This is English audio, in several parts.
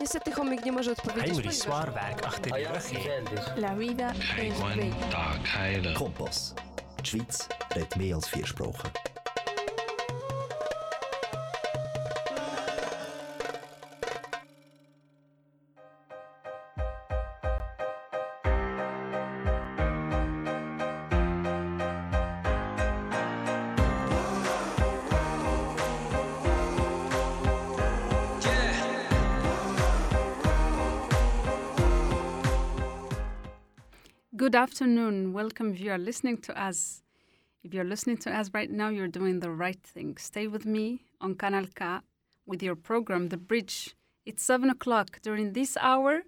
Niestety chomik nie może odpowiedzieć. Hij moet zwaar werk achter de rug. La vida es breve. Kompas. De Schweiz redt meer als vier sprachen. Good afternoon. Welcome if you are listening to us. If you're listening to us right now, you're doing the right thing. Stay with me on Kanal K with your program, The Bridge. It's 7 o'clock. During this hour,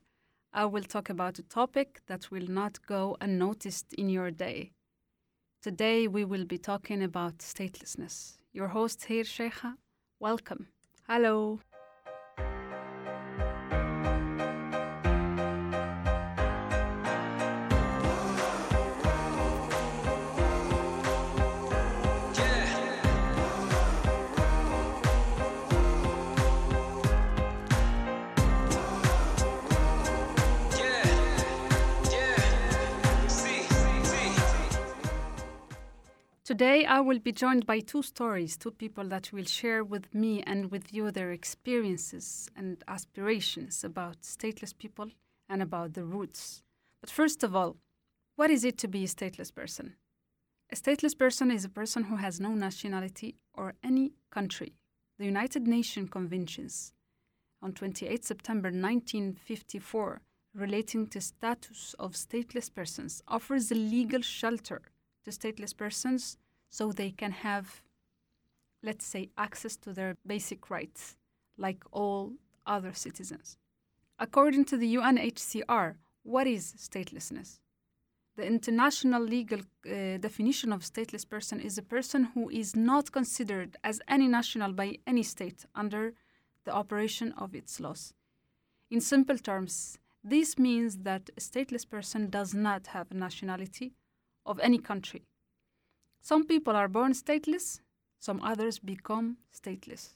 I will talk about a topic that will not go unnoticed in your day. Today, we will be talking about statelessness. Your host here, Cheija. Welcome. Hello. Today, I will be joined by two stories, two people that will share with me and with you their experiences and aspirations about stateless people and about the roots. But first of all, what is it to be a stateless person? A stateless person is a person who has no nationality or any country. The United Nations Conventions on 28 September 1954 relating to status of stateless persons offers a legal shelter to stateless persons so they can have, let's say, access to their basic rights like all other citizens. According to the UNHCR, what is statelessness? The international legal uh, definition of stateless person is a person who is not considered as any national by any state under the operation of its laws. In simple terms, this means that a stateless person does not have a nationality of any country. Some people are born stateless, some others become stateless.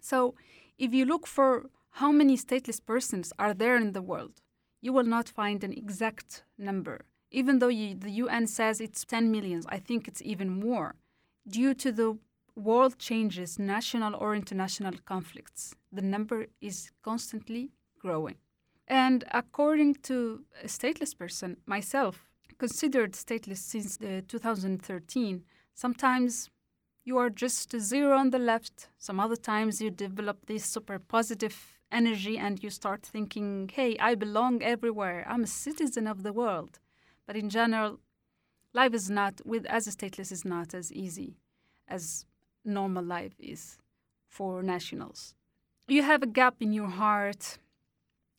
So, if you look for how many stateless persons are there in the world, you will not find an exact number. Even though you, the UN says it's 10 million, I think it's even more. Due to the world changes, national or international conflicts, the number is constantly growing. And according to a stateless person, myself, considered stateless since uh, 2013, sometimes you are just a zero on the left. Some other times you develop this super positive energy and you start thinking, hey, I belong everywhere. I'm a citizen of the world. But in general, life is not, with as a stateless, is not as easy as normal life is for nationals. You have a gap in your heart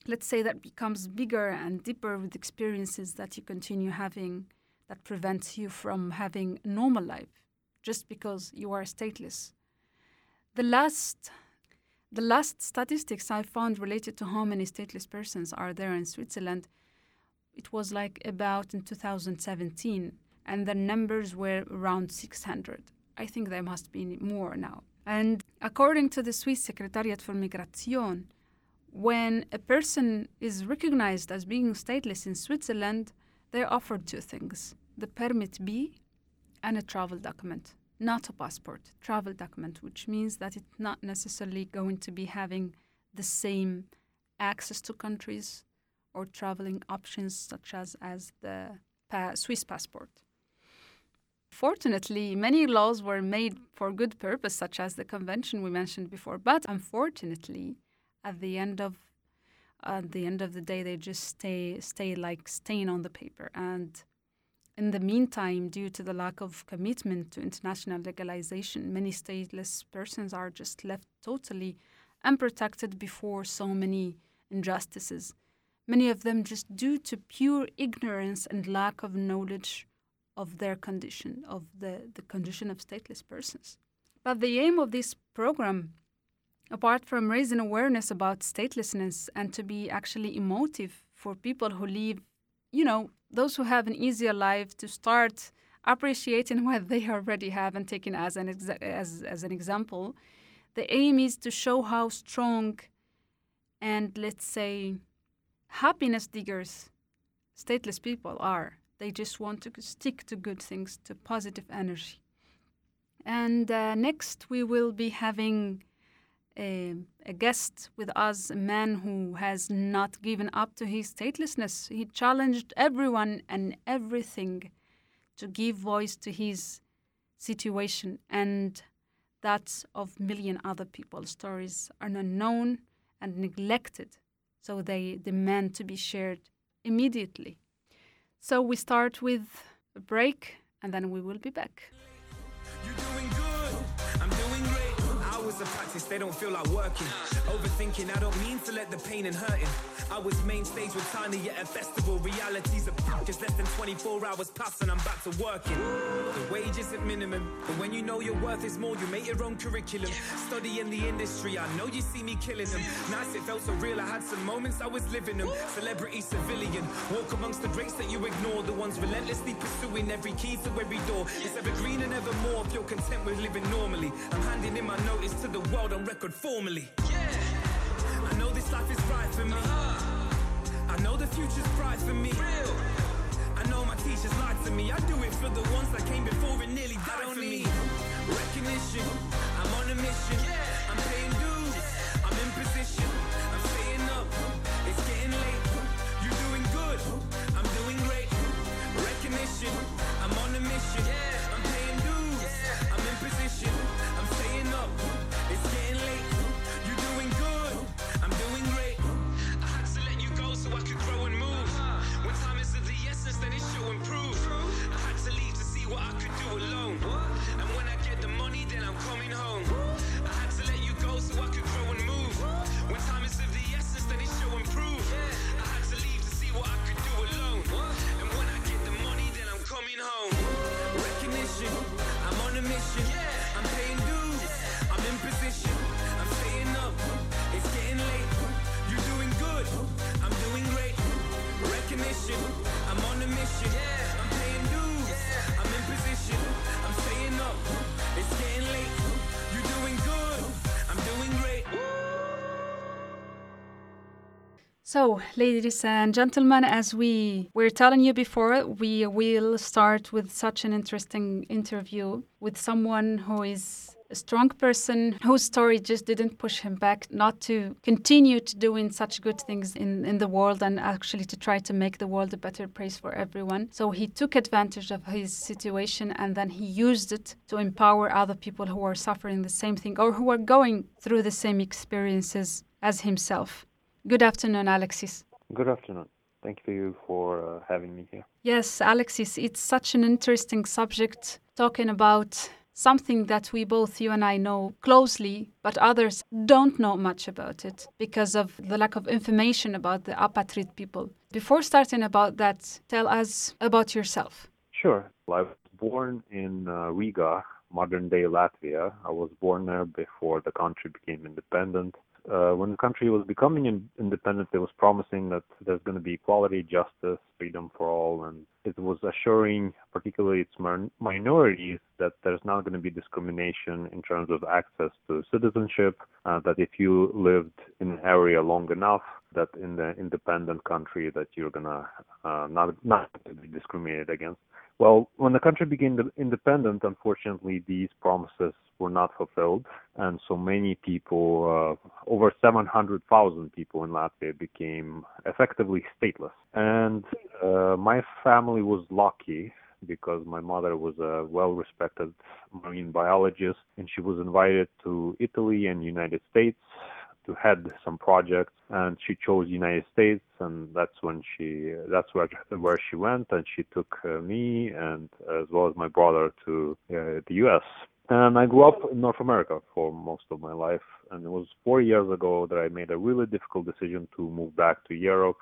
let's say that becomes bigger and deeper with experiences that you continue having that prevents you from having normal life just because you are stateless. The last the last statistics i found related to how many stateless persons are there in switzerland it was like about in 2017 and the numbers were around 600 i think there must be more now. And according to the swiss secretariat for migration when a person is recognized as being stateless in Switzerland, they're offered two things the permit B and a travel document, not a passport, travel document, which means that it's not necessarily going to be having the same access to countries or traveling options such as, as the pa- Swiss passport. Fortunately, many laws were made for good purpose, such as the convention we mentioned before, but unfortunately, at the end of at the end of the day they just stay stay like stain on the paper. And in the meantime due to the lack of commitment to international legalization many stateless persons are just left totally unprotected before so many injustices. Many of them just due to pure ignorance and lack of knowledge of their condition of the, the condition of stateless persons. But the aim of this program apart from raising awareness about statelessness and to be actually emotive for people who live, you know, those who have an easier life to start appreciating what they already have and taking as an exa- as as an example, the aim is to show how strong and let's say happiness diggers stateless people are. They just want to stick to good things, to positive energy. And uh, next, we will be having a, a, guest with us, a man who has not given up to his statelessness. He challenged everyone and everything to give voice to his situation, and that of million other people's stories are unknown and neglected, so they demand to be shared immediately. So we start with a break, and then we will be back they don't feel like working. Overthinking, I don't mean to let the pain and hurting. I was main stage with Tiny at a festival. Realities are just less than 24 hours pass and I'm back to working. The wage isn't minimum, but when you know your worth is more, you make your own curriculum. Study in the industry, I know you see me killing them. Nice, it felt so real. I had some moments I was living them. Celebrity, civilian, walk amongst the greats that you ignore. The ones relentlessly pursuing every key to every door. It's evergreen and evermore if you're content with living normally. I'm handing in my notice to the world on record formally. Yeah. I know this life is right for me. Uh-huh. I know the future's bright for me. Real. I know my teachers lied to me. I do it for the ones that came before and nearly died for me. Recognition, I'm on a mission. Yeah. I'm paying dues, yeah. I'm in position. I'm staying up, it's getting late. You're doing good, I'm doing great. Recognition, I'm on a mission. Yeah. I'm paying dues, I'm in position. I'm staying up. It's getting then I'm coming home. I had to let you go so I could grow and move. When time is of the essence, then it. I had to leave to see what I could do alone. And when I get the money, then I'm coming home. Recognition, I'm on a mission. I'm paying dues. I'm in position, I'm staying up. It's getting late. You're doing good, I'm doing great. Recognition, I'm on a mission. It's getting late. You're doing good, I'm doing great. So, ladies and gentlemen, as we were telling you before, we will start with such an interesting interview with someone who is a strong person whose story just didn't push him back not to continue to doing such good things in, in the world and actually to try to make the world a better place for everyone. So he took advantage of his situation and then he used it to empower other people who are suffering the same thing or who are going through the same experiences as himself. Good afternoon, Alexis. Good afternoon. Thank you for uh, having me here. Yes, Alexis, it's such an interesting subject talking about something that we both, you and I, know closely, but others don't know much about it because of the lack of information about the apatrid people. Before starting about that, tell us about yourself. Sure. I was born in uh, Riga, modern day Latvia. I was born there before the country became independent uh, when the country was becoming in, independent, it was promising that there's going to be equality, justice, freedom for all, and it was assuring, particularly its minorities, that there's not going to be discrimination in terms of access to citizenship. Uh, that if you lived in an area long enough, that in the independent country, that you're gonna uh, not not be discriminated against. Well, when the country became independent, unfortunately, these promises were not fulfilled, and so many people, uh, over 700,000 people in Latvia, became effectively stateless. And uh, my family was lucky because my mother was a well-respected marine biologist, and she was invited to Italy and United States to head some projects and she chose the United States and that's when she that's where where she went and she took uh, me and as well as my brother to uh, the US and I grew up in North America for most of my life and it was 4 years ago that I made a really difficult decision to move back to Europe.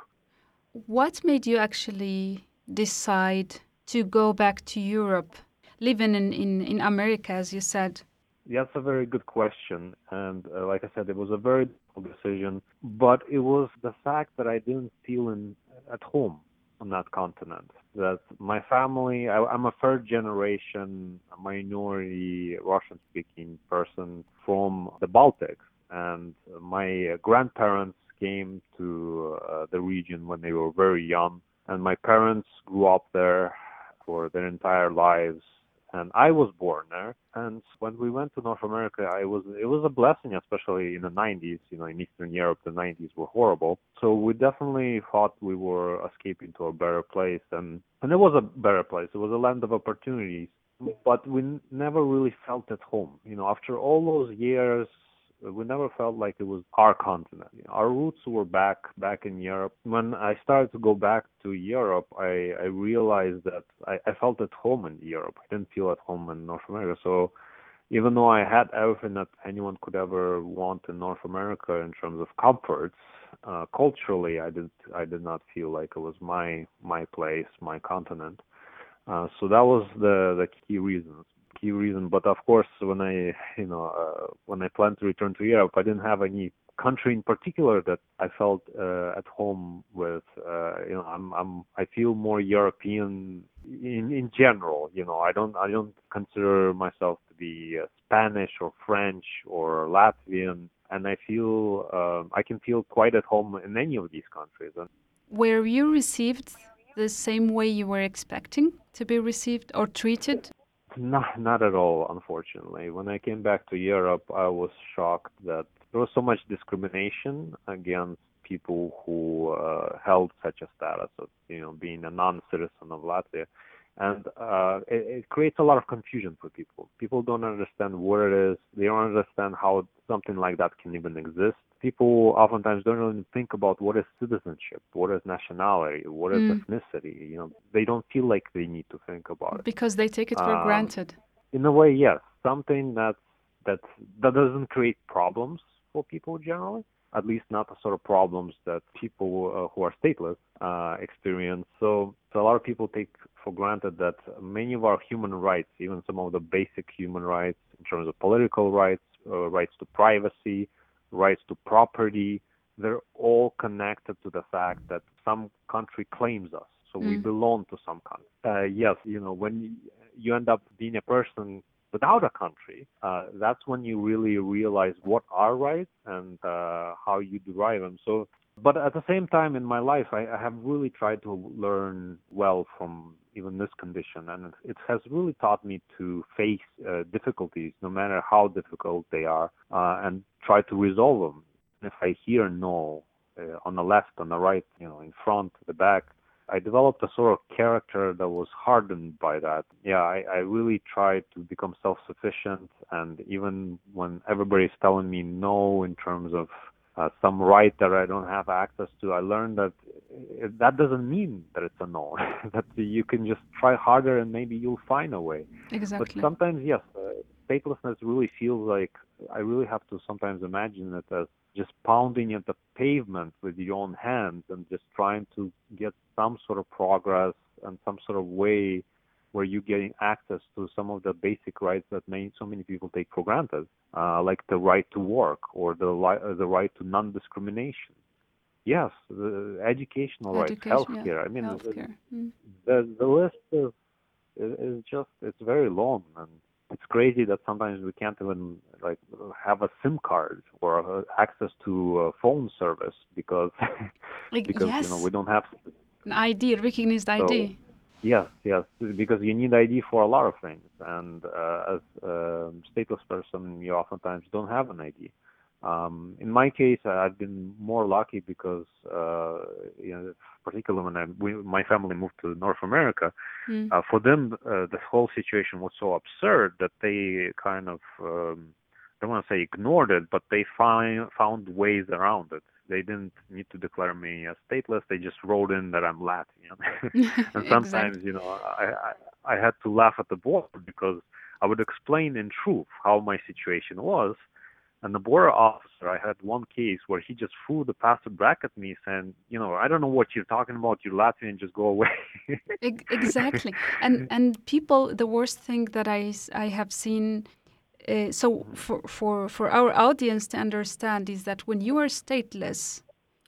What made you actually decide to go back to Europe living in in, in America as you said that's a very good question. And uh, like I said, it was a very difficult decision, but it was the fact that I didn't feel in, at home on that continent. That my family, I, I'm a third generation minority Russian speaking person from the Baltics. And my grandparents came to uh, the region when they were very young, and my parents grew up there for their entire lives and I was born there. And when we went to North America, I was it was a blessing, especially in the 90s. You know, in Eastern Europe, the 90s were horrible. So we definitely thought we were escaping to a better place, and and it was a better place. It was a land of opportunities. But we never really felt at home. You know, after all those years we never felt like it was our continent. Our roots were back back in Europe. When I started to go back to Europe, I, I realized that I, I felt at home in Europe. I didn't feel at home in North America. So even though I had everything that anyone could ever want in North America in terms of comforts, uh, culturally, I did I did not feel like it was my my place, my continent. Uh, so that was the the key reasons key reason. But of course, when I, you know, uh, when I planned to return to Europe, I didn't have any country in particular that I felt uh, at home with. Uh, you know, I'm, I'm, I feel more European in in general. You know, I don't, I don't consider myself to be uh, Spanish or French or Latvian, and I feel uh, I can feel quite at home in any of these countries. And were you received the same way you were expecting to be received or treated? Not, not at all, unfortunately. When I came back to Europe, I was shocked that there was so much discrimination against people who uh, held such a status of, you know, being a non-citizen of Latvia, and uh, it, it creates a lot of confusion for people. People don't understand what it is. They don't understand how something like that can even exist people oftentimes don't even think about what is citizenship, what is nationality, what is mm. ethnicity. You know, they don't feel like they need to think about it because they take it for um, granted. In a way, yes, something that that that doesn't create problems for people generally. At least not the sort of problems that people uh, who are stateless uh, experience. So, so a lot of people take for granted that many of our human rights, even some of the basic human rights in terms of political rights, uh, rights to privacy, rights to property, they're all connected to the fact that some country claims us. So mm. we belong to some country. Uh, yes, you know, when you end up being a person without a country, uh, that's when you really realize what are rights and uh, how you derive them. So, but at the same time in my life, I, I have really tried to learn well from even this condition, and it has really taught me to face uh, difficulties, no matter how difficult they are, uh, and try to resolve them. If I hear no uh, on the left, on the right, you know, in front, the back, I developed a sort of character that was hardened by that. Yeah, I, I really tried to become self-sufficient, and even when everybody's telling me no in terms of uh, some right that I don't have access to, I learned that that doesn't mean that it's a no. that you can just try harder and maybe you'll find a way. Exactly. But sometimes, yes, uh, statelessness really feels like I really have to sometimes imagine it as just pounding at the pavement with your own hands and just trying to get some sort of progress and some sort of way where you're getting access to some of the basic rights that many, so many people take for granted, uh, like the right to work or the, li- uh, the right to non-discrimination. Yes, the educational Education, rights, healthcare. Yeah. I mean, healthcare. The, mm. the, the list is, is just it's very long and it's crazy that sometimes we can't even like have a SIM card or uh, access to a phone service because because yes. you know we don't have an ID, recognized so, ID. Yes, yes, because you need ID for a lot of things, and uh, as a stateless person, you oftentimes don't have an ID. Um, in my case, I've been more lucky because, uh, you know, particularly when I, we, my family moved to North America, mm. uh, for them, uh, the whole situation was so absurd that they kind of, um, I don't want to say ignored it, but they find, found ways around it. They didn't need to declare me as stateless. They just wrote in that I'm Latvian. and sometimes, exactly. you know, I, I, I had to laugh at the board because I would explain in truth how my situation was and the border officer, I had one case where he just threw the plastic back at me, saying, "You know, I don't know what you're talking about. You're Latvian. Just go away." exactly, and and people. The worst thing that I I have seen. Uh, so for for for our audience to understand is that when you are stateless,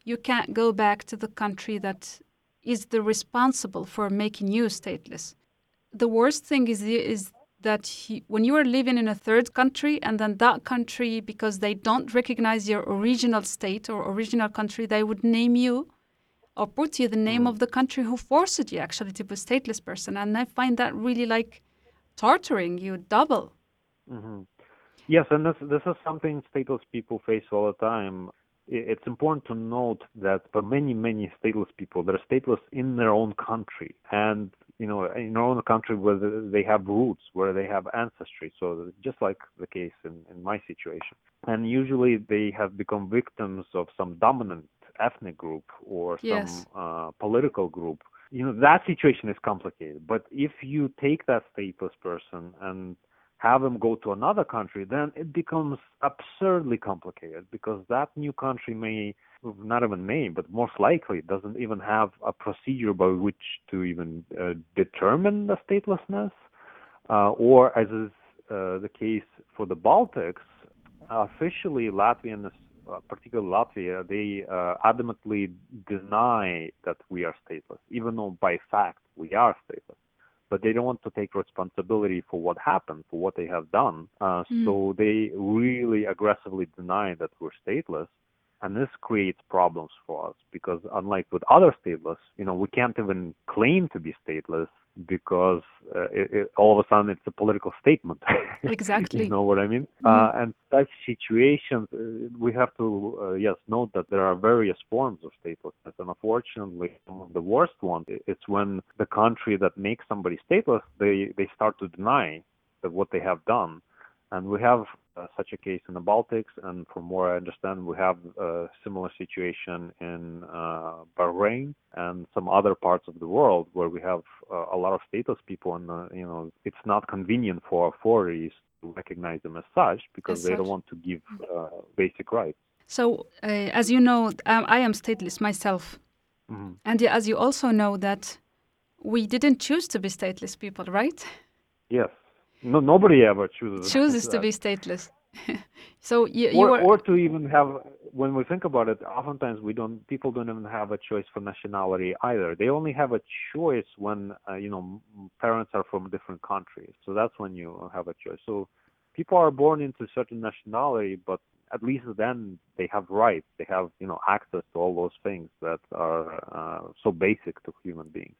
you can't go back to the country that is the responsible for making you stateless. The worst thing is is that he, when you are living in a third country and then that country, because they don't recognize your original state or original country, they would name you or put you the name of the country who forced you actually to be a stateless person. And I find that really like torturing you double. Hmm Yes, and this this is something stateless people face all the time. It's important to note that for many many stateless people, they're stateless in their own country, and you know in their own country where they have roots, where they have ancestry. So just like the case in in my situation, and usually they have become victims of some dominant ethnic group or some Yes. uh, political group. You know that situation is complicated. But if you take that stateless person and have them go to another country, then it becomes absurdly complicated because that new country may, not even may, but most likely doesn't even have a procedure by which to even uh, determine the statelessness, uh, or as is uh, the case for the Baltics, officially Latvia and uh, particularly Latvia, they uh, adamantly deny that we are stateless, even though by fact we are stateless but they don't want to take responsibility for what happened, for what they have done. Uh, Mm. So they really aggressively deny that we're stateless. And this creates problems for us because, unlike with other stateless, you know, we can't even claim to be stateless because uh, it, it, all of a sudden it's a political statement. Exactly. you know what I mean? Mhm. Uh, and such situations, uh, we have to, uh, yes, note that there are various forms of statelessness. And unfortunately, the worst one is when the country that makes somebody stateless, they, they start to deny that what they have done. And we have such a case in the Baltics, and from what I understand, we have a similar situation in uh, Bahrain and some other parts of the world where we have uh, a lot of stateless people, and uh, you know it's not convenient for authorities to recognize them as such because As they such. don't want to give uh, basic rights. So, uh, as you know, um, I am stateless myself. Mhm. And as you also know that we didn't choose to be stateless people, right? Yes, no, nobody ever chooses Chooses to be stateless. so you, you or, were or to even have when we think about it oftentimes we don't people don't even have a choice for nationality either. They only have a choice when uh, you know parents are from different countries. So that's when you have a choice. So people are born into certain nationality but at least then they have rights. They have you know access to all those things that are uh, so basic to human beings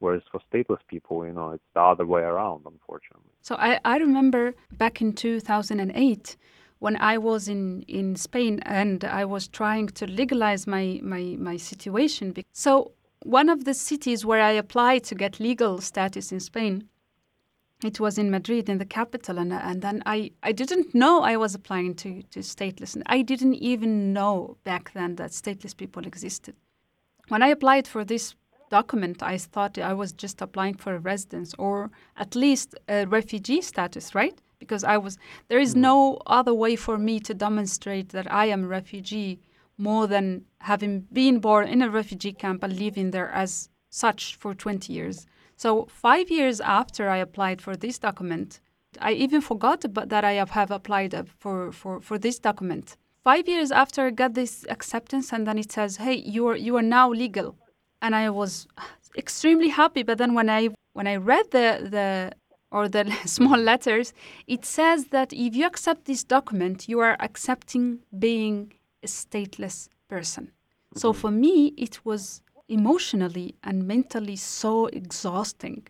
whereas for stateless people you know it's the other way around unfortunately So I, I remember back in 2008 when I was in, in Spain and I was trying to legalize my, my, my situation. So one of the cities where I applied to get legal status in Spain, it was in Madrid, in the capital, and, and then I, I didn't know I was applying to, to stateless. And I didn't even know back then that stateless people existed. When I applied for this document, I thought I was just applying for a residence or at least a refugee status, right? Because I was there is mm. no other way for me to demonstrate that I am a refugee more than having been born in a refugee camp and living there as such for 20 years. So 5 years after I applied for this document, I even forgot about that I have, applied for, for, for this document. Five years after I got this acceptance, and then it says, "Hey, you are you are now legal," and I was extremely happy. But then when I when I read the the or the small letters, it says that if you accept this document, you are accepting being a stateless person. So mm-hmm. for me, it was emotionally and mentally so exhausting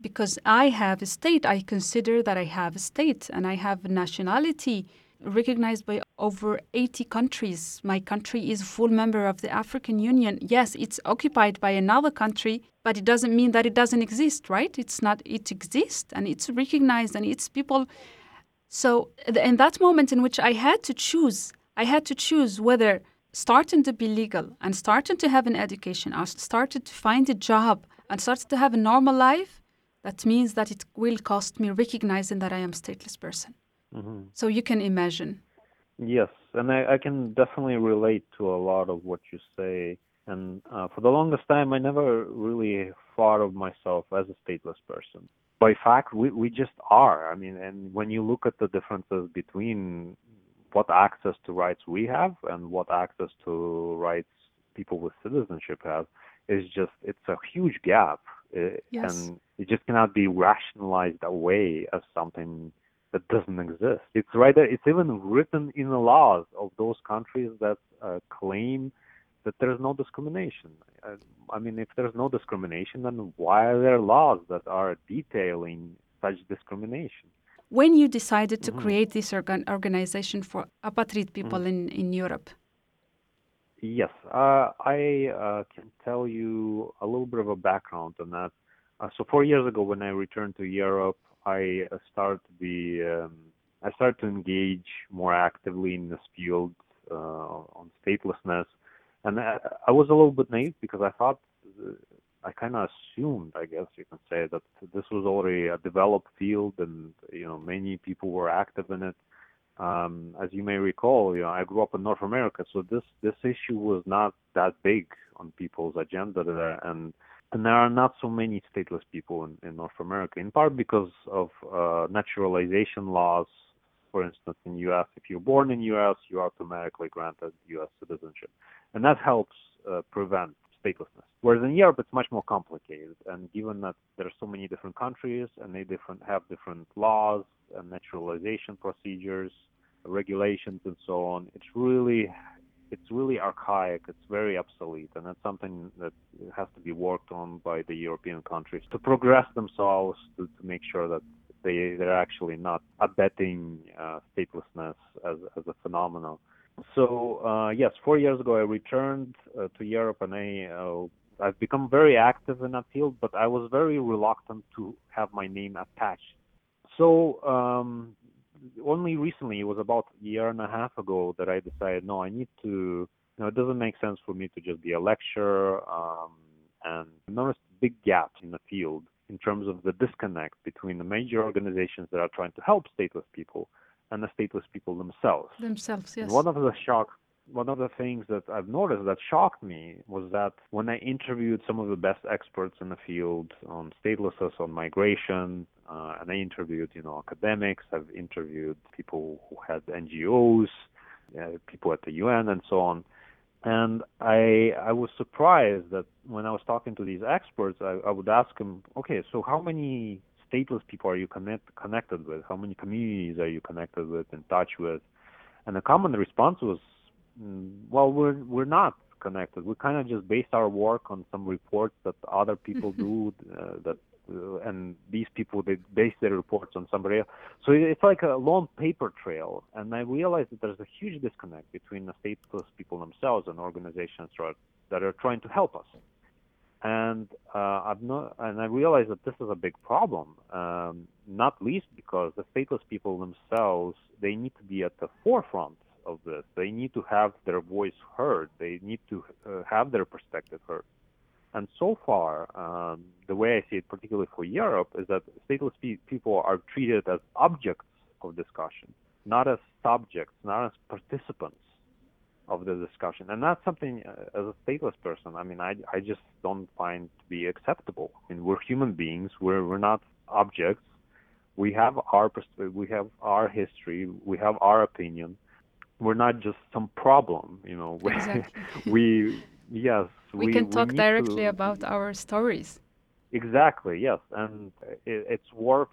because I have a state. I consider that I have a state and I have a nationality recognized by over 80 countries. My country is a full member of the African Union. Yes, it's occupied by another country, but it doesn't mean that it doesn't exist, right? It's not, it exists and it's recognized and it's people. So, in that moment in which I had to choose, I had to choose whether starting to be legal and starting to have an education I started to find a job and started to have a normal life, that means that it will cost me recognizing that I am a stateless person. hmm So you can imagine. Yes, and I, I can definitely relate to a lot of what you say. And uh, for the longest time, I never really thought of myself as a stateless person. By fact, we, we just are. I mean, and when you look at the differences between what access to rights we have and what access to rights people with citizenship have, is just it's a huge gap. Uh, Yes. And It just cannot be rationalized away as something that doesn't exist. It's right there. It's even written in the laws of those countries that uh, claim that there's no discrimination. Uh, I mean, if there's no discrimination, then why are there laws that are detailing such discrimination? When you decided to mm-hmm. create this organ- organization for apatrid people mm-hmm. in, in Europe? Yes, uh, I uh, can tell you a little bit of a background on that. Uh, so four years ago, when I returned to Europe, I uh, started to be um, I started to engage more actively in this field uh, on statelessness, and I, I, was a little bit naive because I thought uh, I kind of assumed, I guess you can say, that this was already a developed field, and you know many people were active in it. Um, as you may recall, you know, I grew up in North America, so this this issue was not that big on people's agenda there, and and there are not so many stateless people in, in North America, in part because of uh, naturalization laws. For instance, in U.S., if you're born in U.S., you're automatically granted U.S. citizenship, and that helps uh, prevent statelessness. Whereas in Europe, it's much more complicated, and given that there are so many different countries and they different have different laws and naturalization procedures, regulations, and so on, it's really it's really archaic. It's very obsolete, and that's something that has to be worked on by the European countries to progress themselves to, to make sure that they they're actually not abetting uh, statelessness as as a phenomenon. So uh, yes, four years ago I returned uh, to Europe, and I uh, I've become very active in that field, but I was very reluctant to have my name attached. So um, only recently, it was about a year and a half ago, that I decided, no, I need to, you know, it doesn't make sense for me to just be a lecturer. Um, and I noticed big gaps in the field in terms of the disconnect between the major organizations that are trying to help stateless people and the stateless people themselves. Themselves, yes. And one of the shock one of the things that I've noticed that shocked me was that when I interviewed some of the best experts in the field on statelessness, on migration, uh, and I interviewed, you know, academics, I've interviewed people who had NGOs, uh, people at the UN, and so on. And I I was surprised that when I was talking to these experts, I, I would ask them, okay, so how many stateless people are you connect, connected with? How many communities are you connected with, in touch with? And the common response was Mm, well, we're we're not connected. We kind of just base our work on some reports that other people do. Uh, that and these people they base their reports on somebody else. So it's like a long paper trail. And I realized that there's a huge disconnect between the stateless people themselves and organizations that are trying to help us. And uh, I've not, and I realized that this is a big problem. Um, not least because the stateless people themselves they need to be at the forefront of this. They need to have their voice heard. They need to uh, have their perspective heard. And so far, um, the way I see it, particularly for Europe, is that stateless pe- people are treated as objects of discussion, not as subjects, not as participants of the discussion. And that's something, uh, as a stateless person, I mean, I, I just don't find to be acceptable. I mean, we're human beings. We're we're not objects. We have our we have our history. We have our opinion we're not just some problem you know exactly. we yes we, we can talk we directly to, about our stories. Exactly yes. And it, it's worth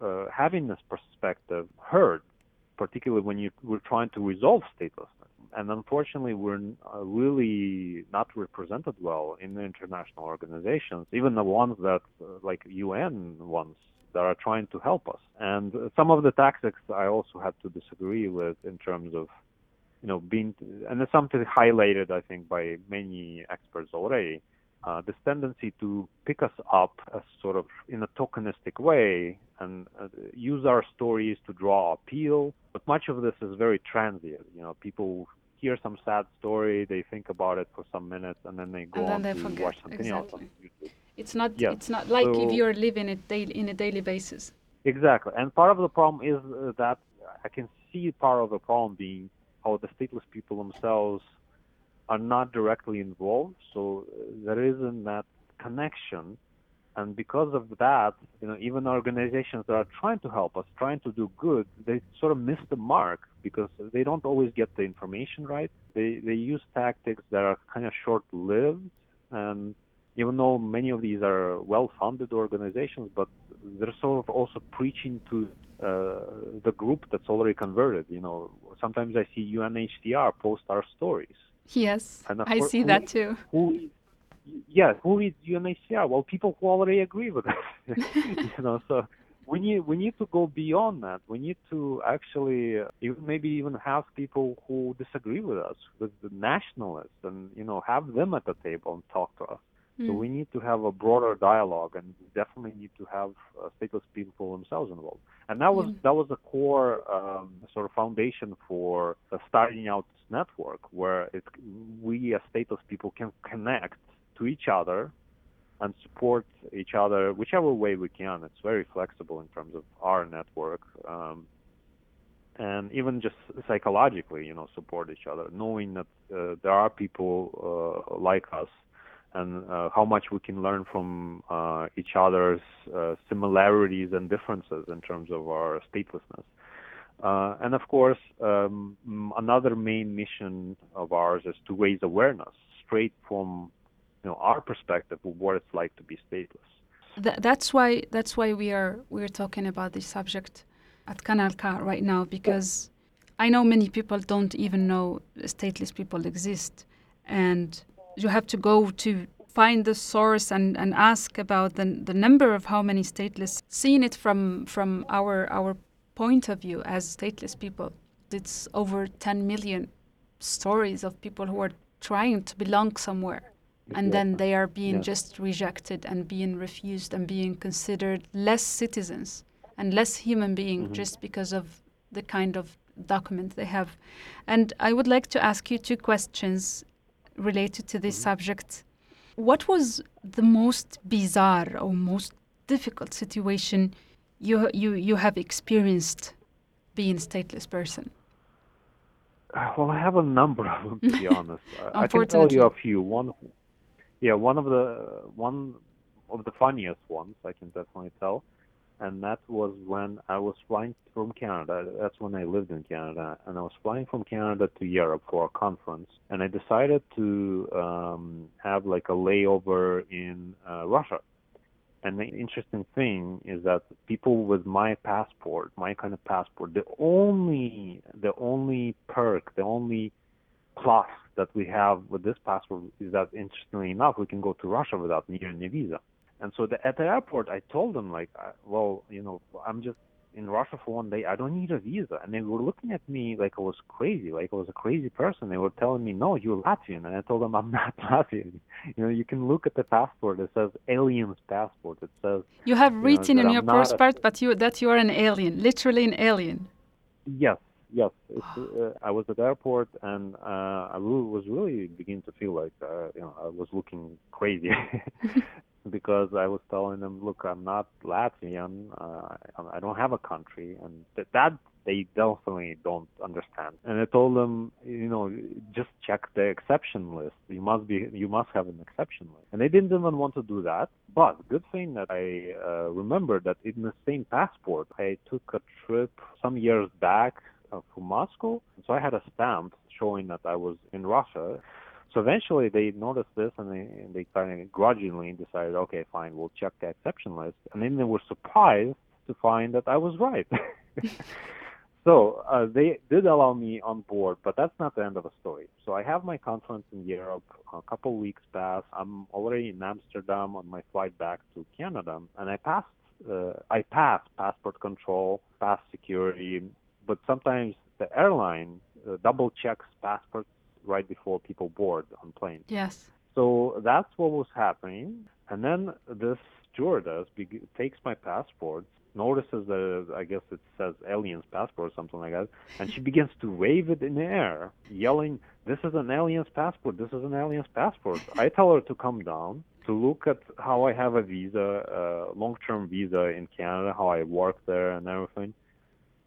uh, having this perspective heard particularly when you we're trying to resolve statelessness. And unfortunately we're uh, really not represented well in the international organizations even the ones that uh, like UN ones that are trying to help us. And some of the tactics I also had to disagree with in terms of you know, being, and it's something highlighted, I think, by many experts already, uh, this tendency to pick us up as sort of in a tokenistic way and uh, use our stories to draw appeal. But much of this is very transient. You know, people hear some sad story, they think about it for some minutes, and then they go and on to forget. watch something exactly. else. It's not. Yes. It's not like so, if you're living it daily in a daily basis. Exactly, and part of the problem is uh, that I can see part of the problem being how the stateless people themselves are not directly involved, so uh, there isn't that connection. And because of that, you know, even organizations that are trying to help us, trying to do good, they sort of miss the mark because they don't always get the information right. They they use tactics that are kind of short-lived, and even though many of these are well-funded organizations, but they're sort of also preaching to uh, the group that's already converted. You know, sometimes I see UNHCR post our stories. Yes, I see who, that too. Who, yeah, who reads UNHCR? Well, people who already agree with us. you know, so we need we need to go beyond that. We need to actually uh, even, maybe even have people who disagree with us, with the nationalists, and you know have them at the table and talk to us. Mm. So hmm. we need to have a broader dialogue, and we definitely need to have uh, stateless people themselves involved. And that was mm. that was the core um, sort of foundation for uh, starting out this network, where it, we as stateless people can connect to each other and support each other whichever way we can. It's very flexible in terms of our network. Um, and even just psychologically, you know, support each other, knowing that uh, there are people uh, like us and uh, how much we can learn from uh, each other's uh, similarities and differences in terms of our statelessness. Uh, and of course, um, another main mission of ours is to raise awareness straight from you know our perspective of what it's like to be stateless. Th- that's why that's why we are we're talking about this subject at Kanal K right now because I know many people don't even know stateless people exist, and you have to go to find the source and, and ask about the, the number of how many stateless seeing it from from our our point of view as stateless people it's over 10 million stories of people who are trying to belong somewhere and then they are being yeah. just rejected and being refused and being considered less citizens and less human being mm-hmm. just because of the kind of document they have and i would like to ask you two questions related to this mm-hmm. subject what was the most bizarre or most difficult situation you you you have experienced being a stateless person? Well, I have a number of them to be honest. I can tell you a few. One, yeah, one of the one of the funniest ones I can definitely tell and that was when I was flying from Canada. That's when I lived in Canada, and I was flying from Canada to Europe for a conference. And I decided to um, have like a layover in uh, Russia. And the interesting thing is that people with my passport, my kind of passport, the only the only perk, the only plus that we have with this passport is that interestingly enough, we can go to Russia without needing a visa. And so the, at the airport, I told them like, uh, well, you know, I'm just in Russia for one day. I don't need a visa. And they were looking at me like I was crazy, like I was a crazy person. They were telling me, no, you're Latvian. And I told them I'm not Latvian. You know, you can look at the passport. It says alien's passport. It says you have written you know, in your passport, but you that you are an alien, literally an alien. Yes, yes. Uh, I was at the airport, and uh, I was really beginning to feel like uh, you know I was looking crazy. because I was telling them, look, I'm not Latvian, uh, I don't have a country, and th- that they definitely don't understand. And I told them, you know, just check the exception list. You must be, you must have an exception list. And they didn't even want to do that. But good thing that I uh, remember that in the same passport, I took a trip some years back uh, from Moscow. So I had a stamp showing that I was in Russia. So eventually they noticed this and they they kind of grudgingly decided, okay, fine, we'll check the exception list. And then they were surprised to find that I was right. so uh, they did allow me on board, but that's not the end of the story. So I have my conference in Europe. A couple weeks pass. I'm already in Amsterdam on my flight back to Canada, and I passed. Uh, I passed passport control, passed security, but sometimes the airline uh, double checks passports right before people board on planes. Yes. So that's what was happening. And then this stewardess be- takes my passport, notices that I guess it says alien's passport or something like that, and she begins to wave it in the air, yelling, This is an alien's passport, this is an alien's passport. I tell her to come down to look at how I have a visa, uh, long term visa in Canada, how I work there and everything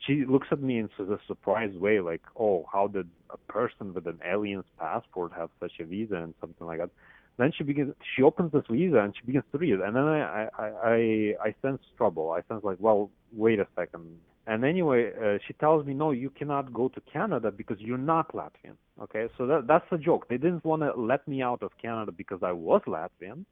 she looks at me in such a surprised way, like, "Oh, how did a person with an alien's passport have such a visa and something like that?" Then she begins. She opens this visa and she begins to read, and then I I I, I sense trouble. I sense like, well, wait a second. And anyway, uh, she tells me, no, you cannot go to Canada because you're not Latvian. Okay, so that that's a joke. They didn't want to let me out of Canada because I was Latvian.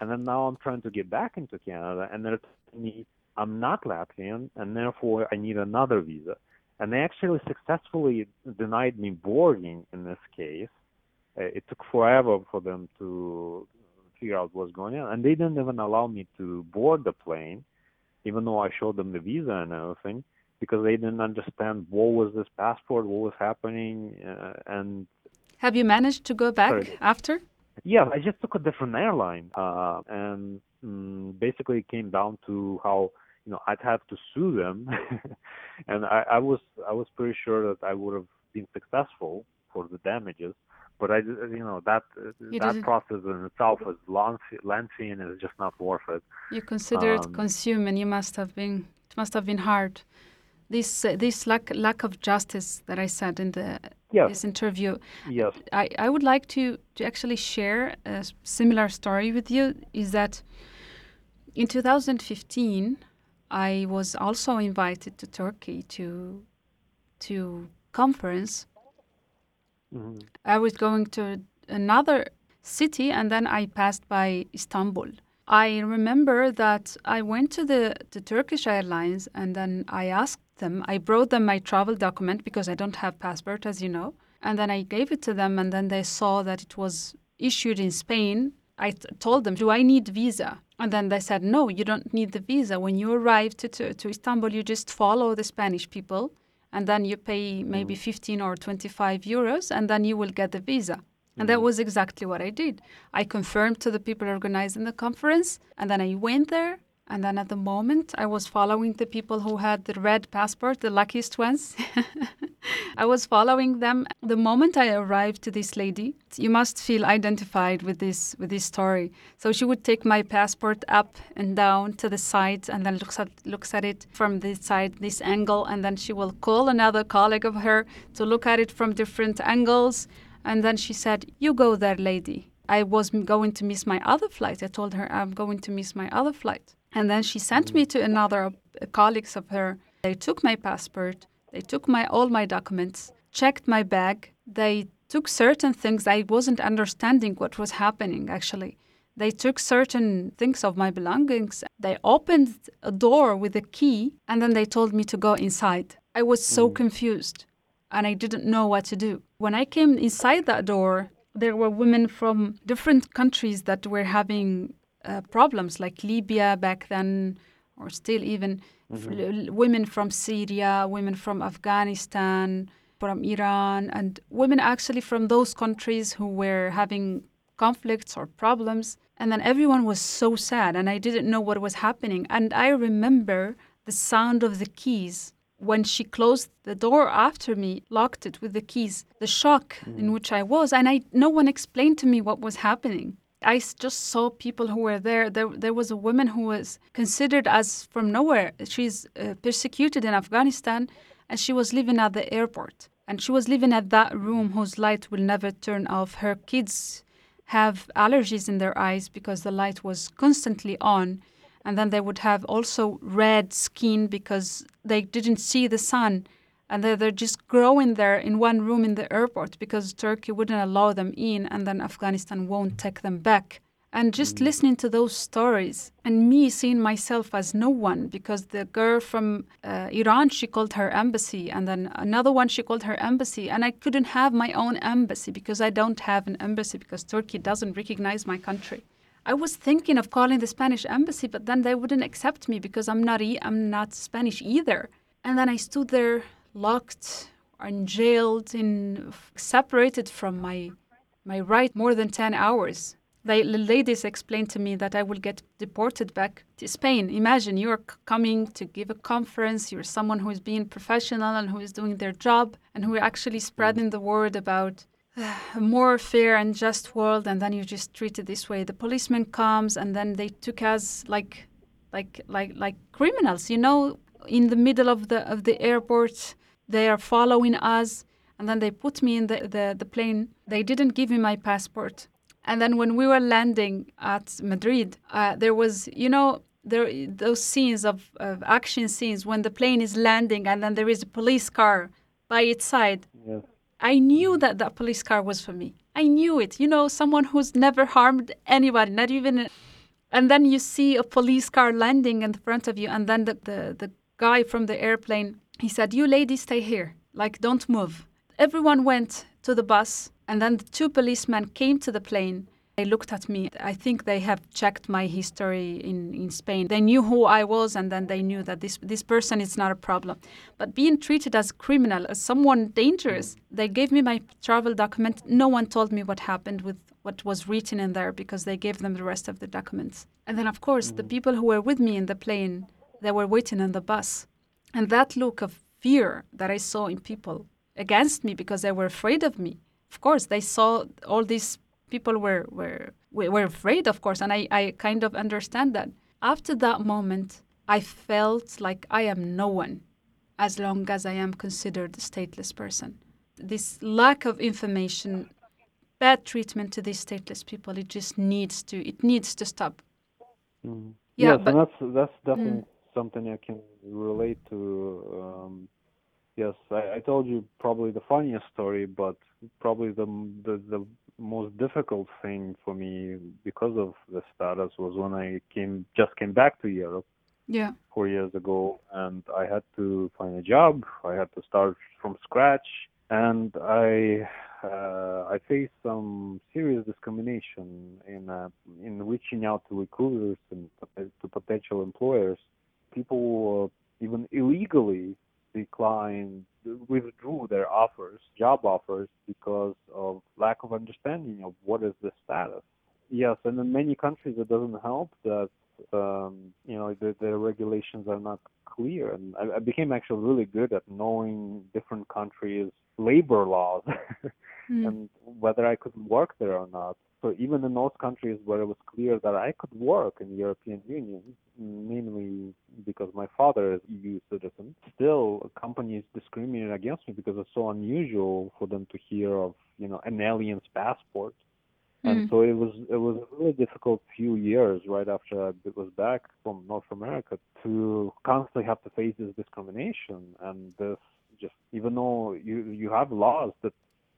and then now I'm trying to get back into Canada, and they're telling me I'm not Latvian, and therefore I need another visa. And they actually successfully denied me boarding in this case. Uh, it took forever for them to figure out what's going on, and they didn't even allow me to board the plane, even though I showed them the visa and everything, because they didn't understand what was this passport, what was happening, uh, and. Have you managed to go back Sorry. after? Yeah, I just took a different airline, uh, and mm, basically it came down to how you know I'd have to sue them, and I, I was I was pretty sure that I would have been successful for the damages, but I you know that You that process in itself is lengthy, lengthy and it's just not worth it. You considered Um, consume, and you must have been. It must have been hard. This uh, this lack lack of justice that I said in the Yes, this interview. yes. I, I would like to, to actually share a similar story with you is that in 2015 I was also invited to Turkey to to conference. hmm I was going to another city and then I passed by Istanbul. I remember that I went to the, the Turkish Airlines and then I asked them, I brought them my travel document because I don't have passport, as you know. And then I gave it to them and then they saw that it was issued in Spain. I t- told them, do I need visa? And then they said, no, you don't need the visa. When you arrive to, to, to Istanbul, you just follow the Spanish people and then you pay maybe mm. 15 or 25 euros and then you will get the visa. And that mm. was exactly what I did. I confirmed to the people organizing the conference, and then I went there. And then at the moment, I was following the people who had the red passport, the luckiest ones. I was following them. The moment I arrived to this lady, you must feel identified with this with this story. So she would take my passport up and down to the side, and then looks at looks at it from this side, this angle, and then she will call another colleague of her to look at it from different angles. And then she said, You go there, lady. I was going to miss my other flight. I told her I'm going to miss my other flight. And then she sent me to another colleagues of her. They took my passport, they took my all my documents, checked my bag. They took certain things I wasn't understanding what was happening actually. They took certain things of my belongings. They opened a door with a key and then they told me to go inside. I was so mm. confused and I didn't know what to do. When I came inside that door, there were women from different countries that were having uh, problems, like Libya back then, or still even l- women from Syria, women from Afghanistan, from Iran, and women actually from those countries who were having conflicts or problems. And then everyone was so sad, and I didn't know what was happening. And I remember the sound of the keys when she closed the door after me, locked it with the keys, the shock in which I was, and I no one explained to me what was happening. I just saw people who were there. There, there was a woman who was considered as from nowhere. She's uh, persecuted in Afghanistan, and she was living at the airport. And she was living at that room whose light will never turn off. Her kids have allergies in their eyes because the light was constantly on and then they would have also red skin because they didn't see the sun and they're, they're just growing there in one room in the airport because turkey wouldn't allow them in and then afghanistan won't take them back. And just listening to those stories and me seeing myself as no one because the girl from uh, iran she called her embassy and then another one she called her embassy. And i couldn't have my own embassy because i don't have an embassy because turkey doesn't recognize my country. I was thinking of calling the Spanish embassy, but then they wouldn't accept me because I'm not e- I'm not Spanish either. And then I stood there locked and jailed in separated from my my right more than 10 hours. The ladies explained to me that I will get deported back to Spain. Imagine you're coming to give a conference, you're someone who is being professional and who is doing their job and who are actually spreading the word about a more fair and just world and then you just treat it this way the policeman comes and then they took us like like like like criminals you know in the middle of the of the airport they are following us and then they put me in the the, the plane they didn't give me my passport and then when we were landing at madrid uh, there was you know there those scenes of, of action scenes when the plane is landing and then there is a police car by its side Yes. I knew that that police car was for me. I knew it. You know, someone who's never harmed anybody, not even And then you see a police car landing in front of you, and then the, the, the guy from the airplane, he said, You ladies stay here, like don't move. Everyone went to the bus, and then the two policemen came to the plane. They looked at me. I think they have checked my history in, in Spain. They knew who I was, and then they knew that this, this person is not a problem. But being treated as a criminal, as someone dangerous, they gave me my travel document. No one told me what happened with what was written in there because they gave them the rest of the documents. And then, of course, the mm. people who were with me in the plane, they were waiting on the bus. And that look of fear that I saw in people against me because they were afraid of me. Of course, they saw all these people were were were afraid, of course, and I, I kind of understand that. After that moment, I felt like I am no one as long as I am considered a stateless person. This lack of information, bad treatment to these stateless people, it just needs to it needs to stop. Mm. Yeah, yes, but- and that's that's definitely something I can relate to. Um, yes, I, I told you probably the funniest story, but probably the, the the most difficult thing for me because of the status was when I came just came back to Europe Yeah. four years ago, and I had to find a job. I had to start from scratch, and I uh, I faced some serious discrimination in uh, in reaching out to recruiters and to potential employers. People uh, even illegally declined, withdrew their offers, job offers, because of lack of understanding of what is the status. Yes, and in many countries it doesn't help that um, you know the, the regulations are not clear, and I, I became actually really good at knowing different countries' labor laws Mm. and whether I could work there or not. So even in those countries where it was clear that I could work in the European Union, mainly because my father is EU citizen, still companies discriminate against me because it's so unusual for them to hear of you know an alien's passport. And Mm. so it was it was a really difficult few years right after I was back from North America to constantly have to face this discrimination and this just even though you you have laws that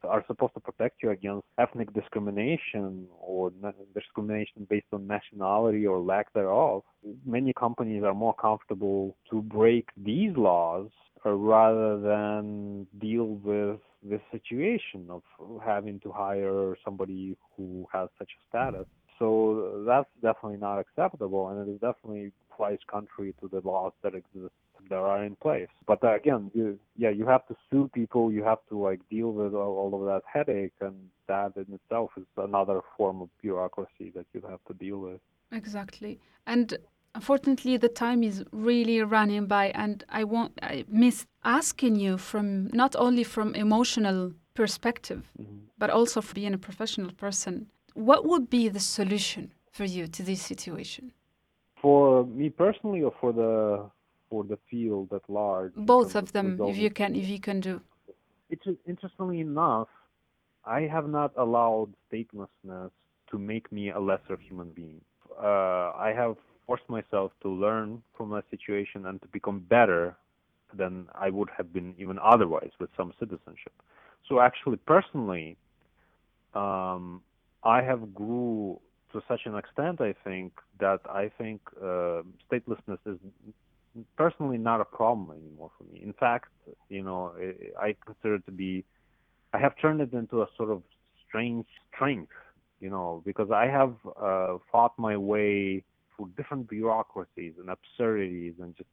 are supposed to protect you against ethnic discrimination or discrimination based on nationality or lack thereof. Many companies are more comfortable to break these laws rather than deal with this situation of having to hire somebody who has such a status. So that's definitely not acceptable, and it is definitely flies contrary to the laws that exist that are in place. But uh, again, you, yeah, you have to sue people. You have to like deal with all, all of that headache, and that in itself is another form of bureaucracy that you have to deal with. Exactly. And unfortunately, the time is really running by, and I want I miss asking you from not only from emotional perspective, but also for being a professional person. What would be the solution for you to this situation? For me personally, or for the for the field at large. Both of them, if you can, if you can do. It's interestingly enough, I have not allowed statelessness to make me a lesser human being. Uh, I have forced myself to learn from that situation and to become better than I would have been even otherwise with some citizenship. So actually, personally, um, I have grew to such an extent, I think, that I think uh, statelessness is personally not a problem anymore for me. In fact, you know, I, consider it to be, I have turned it into a sort of strange strength, you know, because I have uh, fought my way through different bureaucracies and absurdities and just,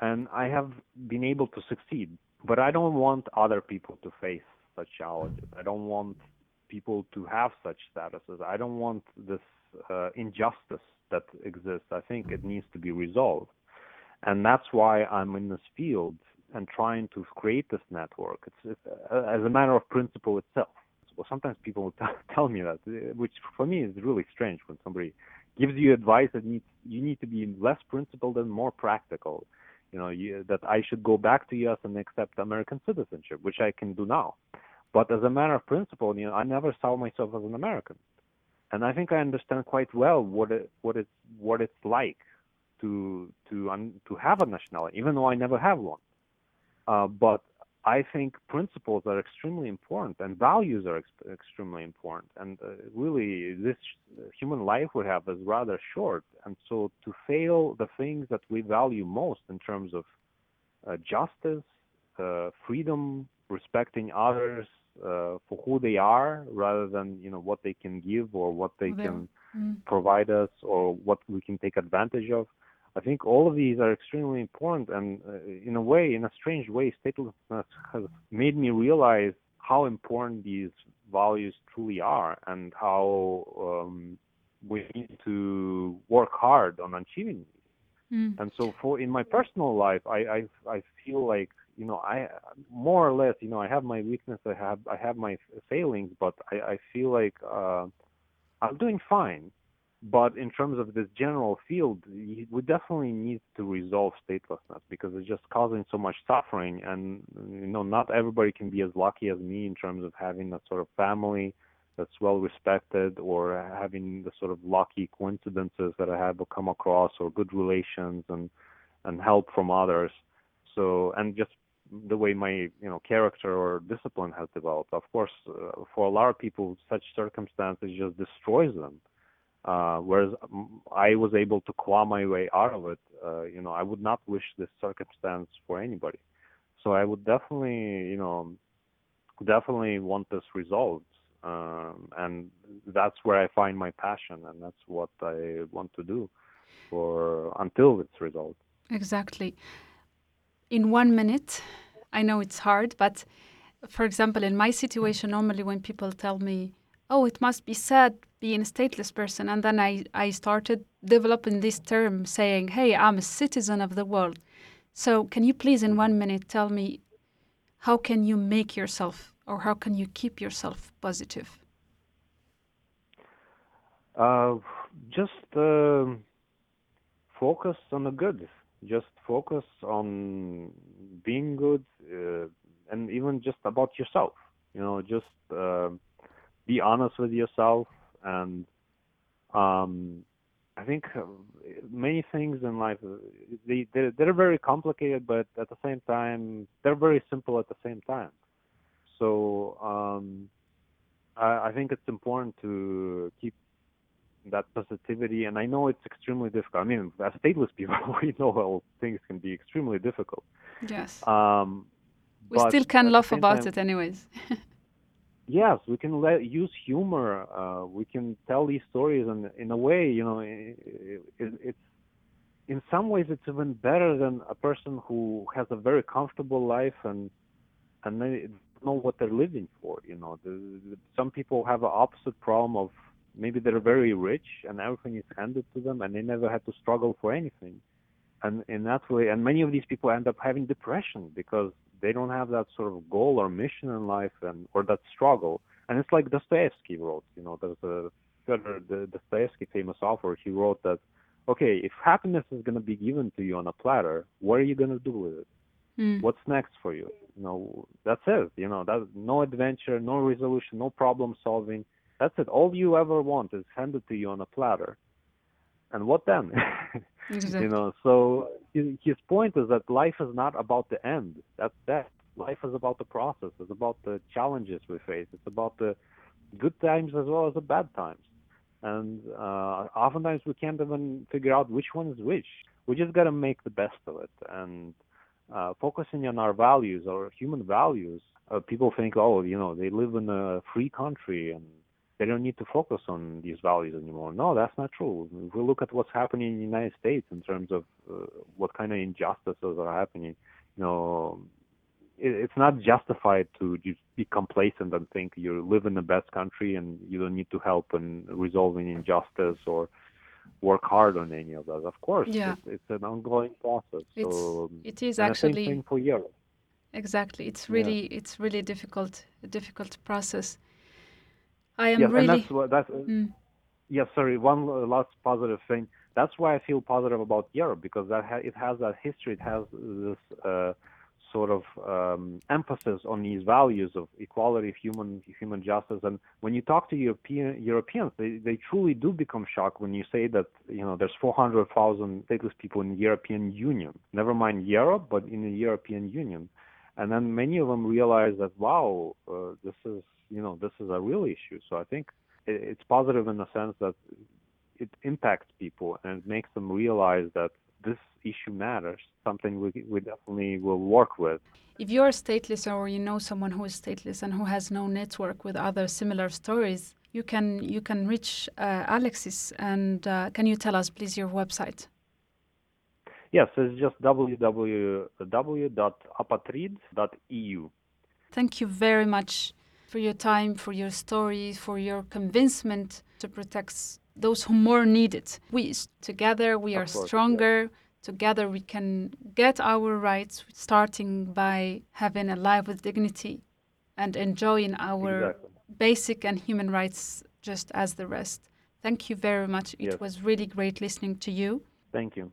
and I have been able to succeed. But I don't want other people to face such challenges. I don't want people to have such statuses. I don't want this uh, injustice that exists. I think it needs to be resolved and that's why I'm in this field and trying to create this network. It's, it's uh, as a matter of principle itself. Well, sometimes people t- tell me that, uh, which for me is really strange when somebody gives you advice that needs you need to be less principled and more practical. You know, you, that I should go back to US and accept American citizenship, which I can do now. But as a matter of principle, you know, I never saw myself as an American, and I think I understand quite well what it what it's what it's like to to un, to have a nationality, even though I never have one. Uh, but I think principles are extremely important and values are ex- extremely important. And uh, really, this human life we have is rather short, and so to fail the things that we value most in terms of uh, justice, uh, freedom, respecting others uh, for who they are, rather than you know what they can give or what they can mm. provide us or what we can take advantage of. I think all of these are extremely important, and uh, in a way, in a strange way, statelessness has made me realize how important these values truly are and how um, we need to work hard on achieving these. Mm. And so, for in my personal life, I, I I feel like you know I more or less you know I have my weakness, I have I have my failings, but I, I feel like uh, I'm doing fine. But in terms of this general field, we definitely need to resolve statelessness because it's just causing so much suffering. And you know, not everybody can be as lucky as me in terms of having a sort of family that's well respected or having the sort of lucky coincidences that I have come across or good relations and and help from others. So and just the way my you know character or discipline has developed. Of course, uh, for a lot of people, such circumstances just destroys them uh, whereas I was able to claw my way out of it. Uh, you know, I would not wish this circumstance for anybody. So I would definitely, you know, definitely want this resolved. Um, and that's where I find my passion, and that's what I want to do for until it's resolved. Exactly. In one minute, I know it's hard, but for example, in my situation, normally when people tell me, "Oh, it must be sad being a stateless person. And then I, I started developing this term saying, hey, I'm a citizen of the world. So, can you please, in one minute, tell me how can you make yourself or how can you keep yourself positive? Uh, just uh, focus on the good. Just focus on being good uh, and even just about yourself. You know, just uh, be honest with yourself and um, I think uh, many things in life they they're, they're very complicated, but at the same time they're very simple at the same time. So um, I, I think it's important to keep that positivity, and I know it's extremely difficult. I mean, as stateless people, we know how things can be extremely difficult. Yes. Um, we still can laugh about time, it, anyways. yes, we can let, use humor. Uh, we can tell these stories, and in a way, you know, it, it, it's in some ways it's even better than a person who has a very comfortable life and and they know what they're living for. You know, the, the, some people have an opposite problem of maybe they're very rich and everything is handed to them, and they never had to struggle for anything. And in that way, and many of these people end up having depression because they don't have that sort of goal or mission in life and or that struggle. And it's like Dostoevsky wrote, you know, there's a Fyodor Dostoevsky famous author. He wrote that, okay, if happiness is going to be given to you on a platter, what are you going to do with it? Mm. What's next for you? You know, that's it. You know, that no adventure, no resolution, no problem solving. That's it. All you ever want is handed to you on a platter. And what then? Exactly. You know, so his point is that life is not about the end. That's that. Life is about the process. It's about the challenges we face. It's about the good times as well as the bad times. And uh, oftentimes we can't even figure out which one is which. We just got to make the best of it. And uh, focusing on our values, our human values, uh, people think, oh, you know, they live in a free country and they don't need to focus on these values anymore. No, that's not true. If we look at what's happening in the United States in terms of uh, what kind of injustices are happening, you know, it, it's not justified to just be complacent and think you live in the best country and you don't need to help in resolving injustice or work hard on any of that. Of course, yeah. it's, it's an ongoing process. It's, so, it is actually the same thing for Europe. Exactly, it's really yeah. it's really difficult difficult process. I am yes, really. And that's what that's. Mm. Yes, sorry. One last positive thing. That's why I feel positive about Europe because that ha- it has that history. It has this uh, sort of um, emphasis on these values of equality, human human justice. And when you talk to European Europeans, they, they truly do become shocked when you say that you know there's 400,000 stateless people in the European Union. Never mind Europe, but in the European Union. And then many of them realize that wow, uh, this is you know this is a real issue. So I think it's positive in the sense that it impacts people and it makes them realize that this issue matters, something we, we definitely will work with. If you're stateless or you know someone who is stateless and who has no network with other similar stories, you can you can reach uh, Alexis. And uh, can you tell us, please, your website? Yes, it's just www.apatrid.eu. Thank you very much for your time, for your story, for your convincement to protect those who more need it. We together we are course, stronger. Yeah. Together we can get our rights, starting by having a life with dignity and enjoying our exactly. basic and human rights just as the rest. Thank you very much. It was really great listening to you. Thank you.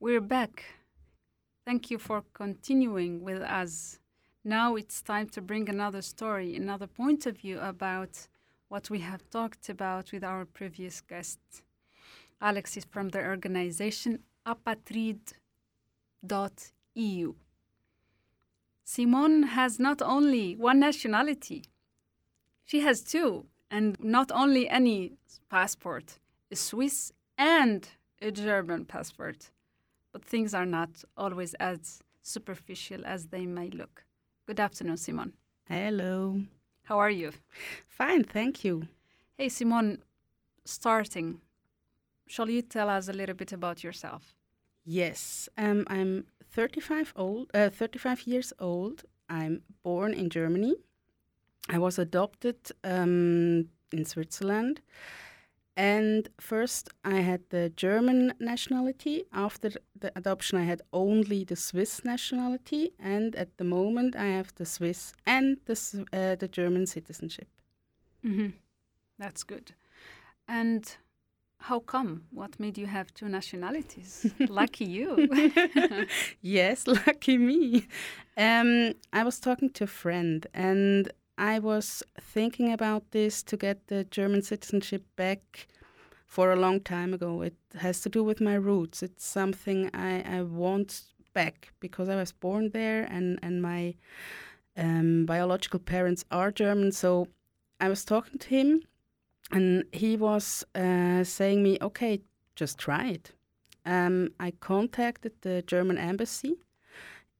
We're back. Thank you for continuing with us. Now it's time to bring another story, another point of view about what we have talked about with our previous guest. Alex is from the organization apatrid.eu. Simone has not only one nationality, she has two, and not only any passport, a Swiss and a German passport. But things are not always as superficial as they may look. Good afternoon, Simon. Hello. How are you? Fine, thank you. Hey, Simon, starting, shall you tell us a little bit about yourself? Yes, um, I'm 35 old, uh, 35 years old. I'm born in Germany. I was adopted um, in Switzerland. And first, I had the German nationality. After the adoption, I had only the Swiss nationality. And at the moment, I have the Swiss and the, uh, the German citizenship. Mm-hmm. That's good. And how come? What made you have two nationalities? lucky you. yes, lucky me. Um, I was talking to a friend and I was thinking about this to get the German citizenship back for a long time ago. It has to do with my roots. It's something I, I want back because I was born there and, and my um, biological parents are German. So I was talking to him and he was uh, saying me, okay, just try it. Um, I contacted the German embassy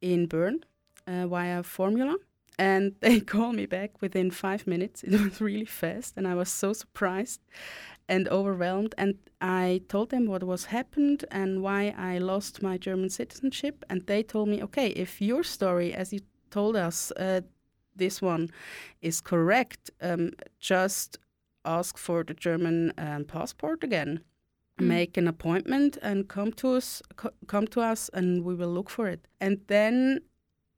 in Bern uh, via Formula, and they called me back within five minutes. It was really fast, and I was so surprised and overwhelmed. And I told them what was happened and why I lost my German citizenship, and they told me, okay, if your story, as you told us, uh, this one is correct, um, just ask for the German um, passport again. Mm. Make an appointment and come to us. Co- come to us, and we will look for it. And then,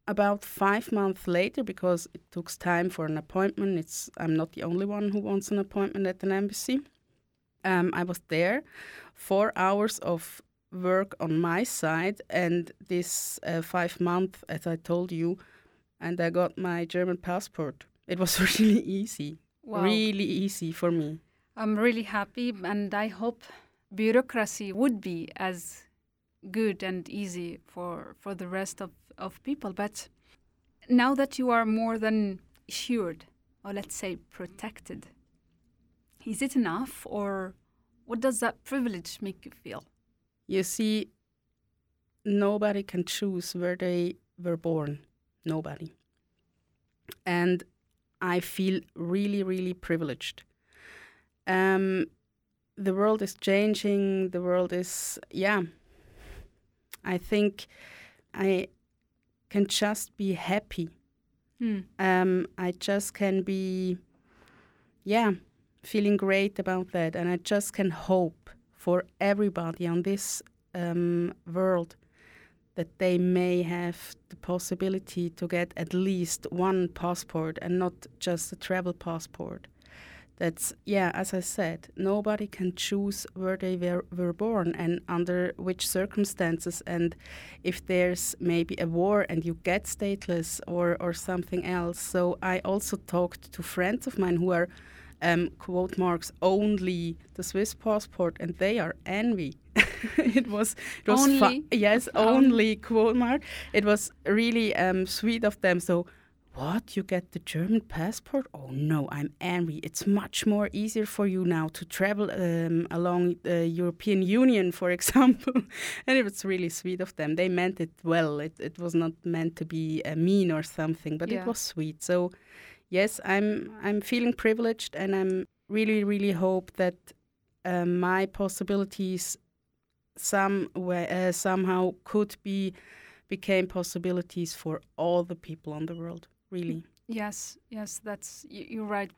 about five months later, because it took time for an appointment, it's I'm not the only one who wants an appointment at an embassy. Um, I was there, four hours of work on my side, and this uh, five months, as I told you, and I got my German passport. It was really easy wow. really easy for me. I'm really happy, and I hope bureaucracy would be as good and easy for for the rest of, of people. But now that you are more than assured, or let's say protected, is it enough, or what does that privilege make you feel? You see, nobody can choose where they were born. Nobody. And I feel really, really privileged. Um, the world is changing. The world is, yeah. I think I can just be happy. Hmm. Um, I just can be, yeah, feeling great about that. And I just can hope for everybody on this um, world that they may have the possibility to get at least one passport and not just a travel passport. That's, yeah, as I said, nobody can choose where they were, were born and under which circumstances. And if there's maybe a war and you get stateless or, or something else. So I also talked to friends of mine who are um, quote marks only the Swiss passport, and they are envy. it was it was only yes only quote mark. It was really um, sweet of them. So. What? You get the German passport? Oh no, I'm angry. It's much more easier for you now to travel um, along the European Union, for example. and it was really sweet of them. They meant it well. It, it was not meant to be uh, mean or something, but yeah. it was sweet. So yes, I'm I'm feeling privileged, and I'm really really hope that uh, my possibilities some way, uh, somehow could be became possibilities for all the people on the world. Really. Yes, yes, that's you're right.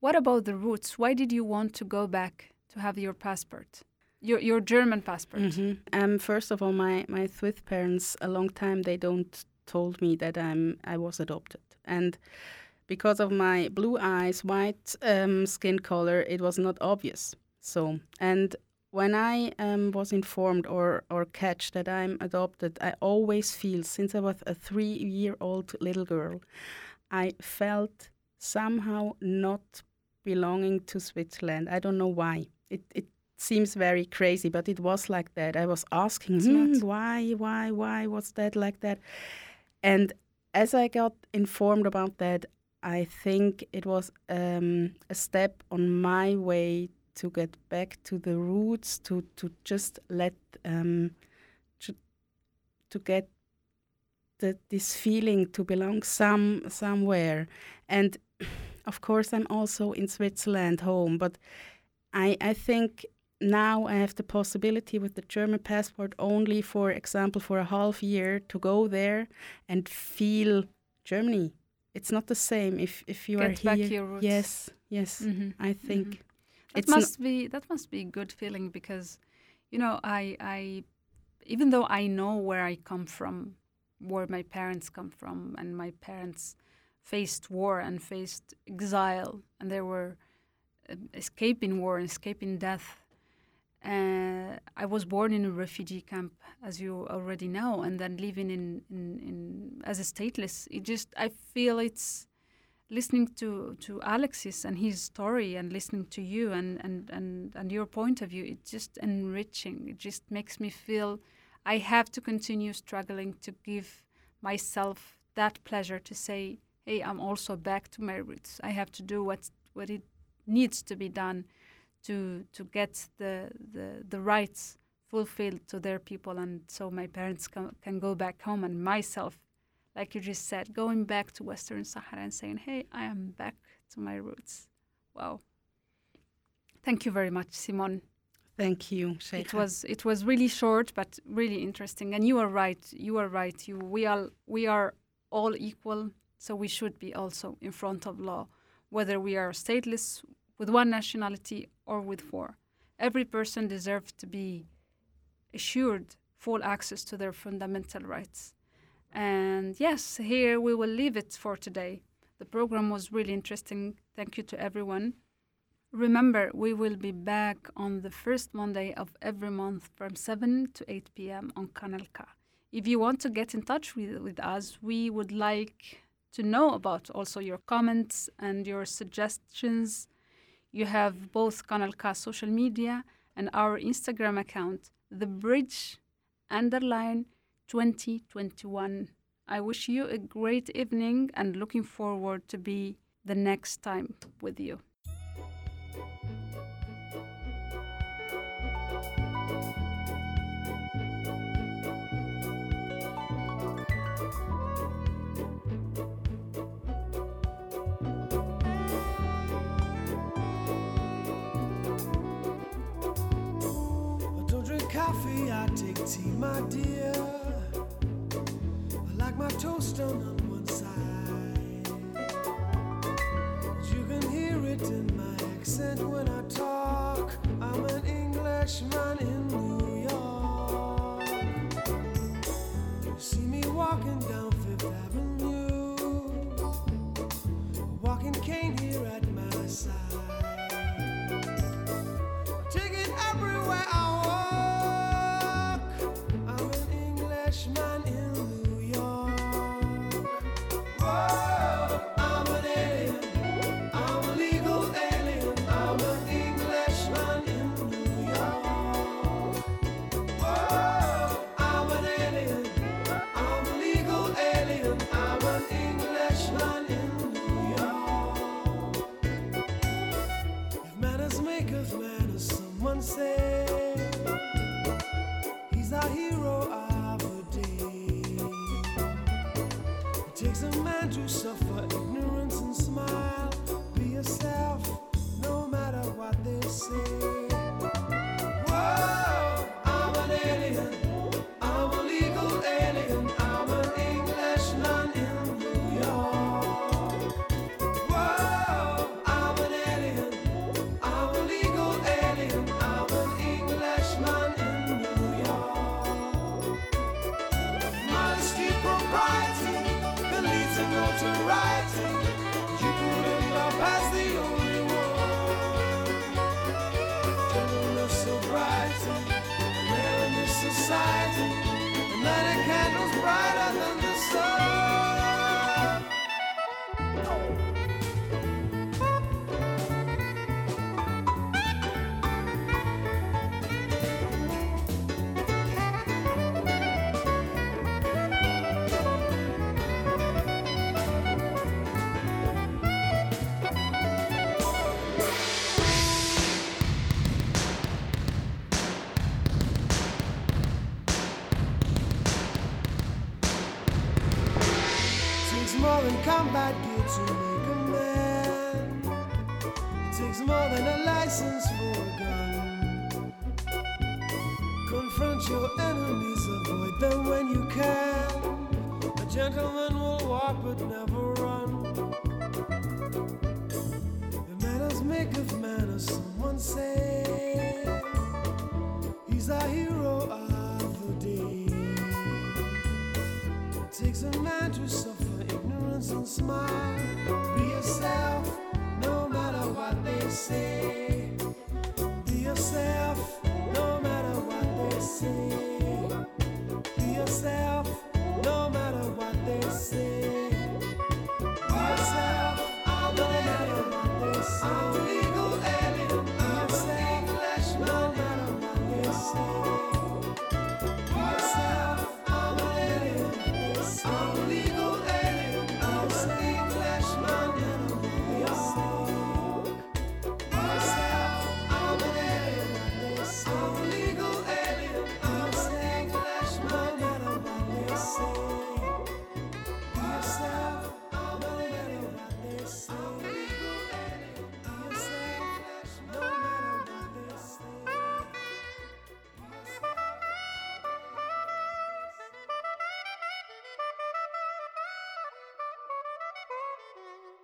What about the roots? Why did you want to go back to have your passport? Your your German passport. Mm -hmm. Um, first of all, my my Swiss parents a long time they don't told me that I'm I was adopted, and because of my blue eyes, white um, skin color, it was not obvious. So, and when I um, was informed or, or catch that I'm adopted, I always feel, since I was a three year old little girl, I felt somehow not belonging to Switzerland. I don't know why. It, it seems very crazy, but it was like that. I was asking, hmm, why, why, why was that like that? And as I got informed about that, I think it was um, a step on my way to get back to the roots, to to just let um, to, to get the, this feeling to belong some somewhere. And of course, I'm also in Switzerland home, but I I think now I have the possibility with the German passport only, for example, for a half year to go there and feel Germany it's not the same if if you Get are here. Yes, yes, mm -hmm. I think mm -hmm. That must be that must be a good feeling because, you know, I I even though I know where I come from, where my parents come from, and my parents faced war and faced exile, and they were uh, escaping war and escaping death. Uh, I was born in a refugee camp, as you already know, and then living in, in, in as a stateless. It just I feel it's listening to to Alexis and his story, and listening to you and and and and your point of view. It's just enriching. It just makes me feel I have to continue struggling to give myself that pleasure to say, hey, I'm also back to my roots. I have to do what what it needs to be done to to get the the, the rights fulfilled to their people and so my parents can, can go back home and myself like you just said going back to western sahara and saying hey i am back to my roots wow thank you very much simon Thank you, Cheija. It was it was really short but really interesting. And you are right. You are right. You we are we are all equal, so we should be also in front of law, whether we are stateless with one nationality or with four. Every person deserves to be assured full access to their fundamental rights. And yes, here we will leave it for today. The program was really interesting. Thank you to everyone. Remember, we will be back on the first Monday of every month from 7 to 8 p.m. on Kanal K. If you want to get in touch with, with us, we would like to know about also your comments and your suggestions. You have both Kanal K social media and our Instagram account, The Bridge underline 2021. I wish you a great evening and looking forward to be the next time with you. I take tea, my dear. My toast on combat gear to make